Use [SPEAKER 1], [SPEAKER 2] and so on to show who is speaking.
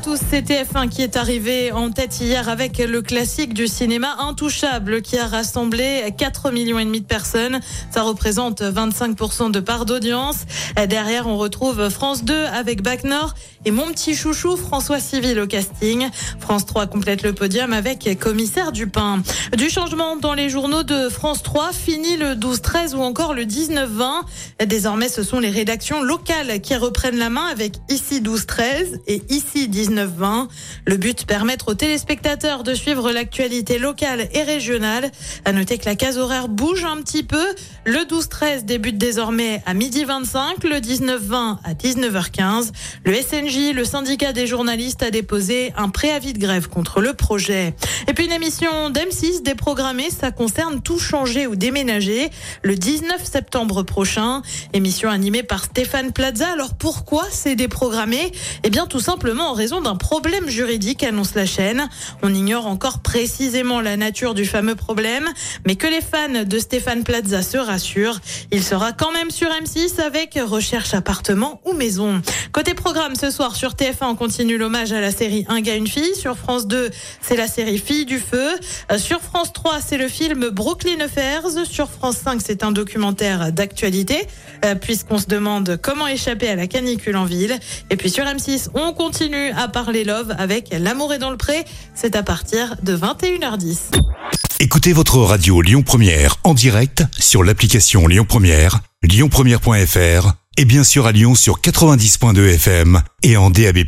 [SPEAKER 1] tous, c'est TF1 qui est arrivé en tête hier avec le classique du cinéma Intouchable qui a rassemblé 4 millions de personnes. Ça représente 25% de part d'audience. Derrière, on retrouve France 2 avec Bac Nord et mon petit chouchou François Civil au casting. France 3 complète le podium avec Commissaire Dupin. Du changement dans les journaux de France 3, fini le 12-13 ou encore le 19-20. Désormais, ce sont les rédactions locales qui reprennent la main avec ici 12-13 et ici 19-20. Le but, permettre aux téléspectateurs de suivre l'actualité locale et régionale. À noter que la case horaire bouge un petit peu. Le 12-13 débute désormais à midi 25, le 19-20 à 19h15. Le SNJ, le syndicat des journalistes, a déposé un préavis de grève contre le projet. Et puis une émission d'M6 déprogrammée, ça concerne tout changer ou déménager le 19 septembre prochain. Émission animée par Stéphane Plaza. Alors pourquoi c'est déprogrammé? Eh bien tout simplement en raison d'un problème juridique, annonce la chaîne. On ignore encore précisément la nature du fameux problème, mais que les fans de Stéphane Plaza se rassurent, il sera quand même sur M6 avec recherche appartement ou maison. Côté programme, ce soir sur TF1, on continue l'hommage à la série Un gars, une fille. Sur France 2, c'est la série Fille du feu. Euh, Sur France 3, c'est le film Brooklyn Affairs. Sur France 5, c'est un documentaire d'actualité, euh, puisqu'on se demande comment échapper à la canicule en ville. Et puis sur M6, on continue à parler love avec L'amour est dans le pré. C'est à partir de 21h10.
[SPEAKER 2] Écoutez votre radio Lyon Première en direct sur l'application Lyon Première, lyonpremière.fr et bien sûr à Lyon sur 90.2 FM et en DAB+.